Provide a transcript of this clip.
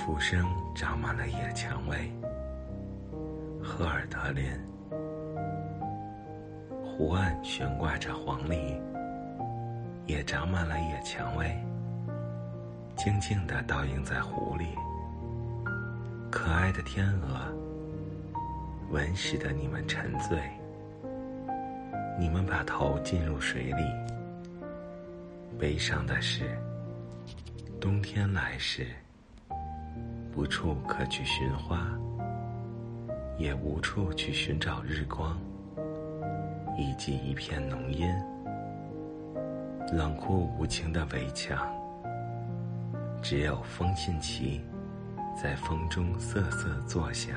浮生长满了野蔷薇，赫尔德林。湖岸悬挂着黄鹂，也长满了野蔷薇，静静地倒映在湖里。可爱的天鹅，闻使得你们沉醉，你们把头浸入水里。悲伤的是，冬天来时。无处可去寻花，也无处去寻找日光，以及一片浓荫。冷酷无情的围墙，只有风信旗在风中瑟瑟作响。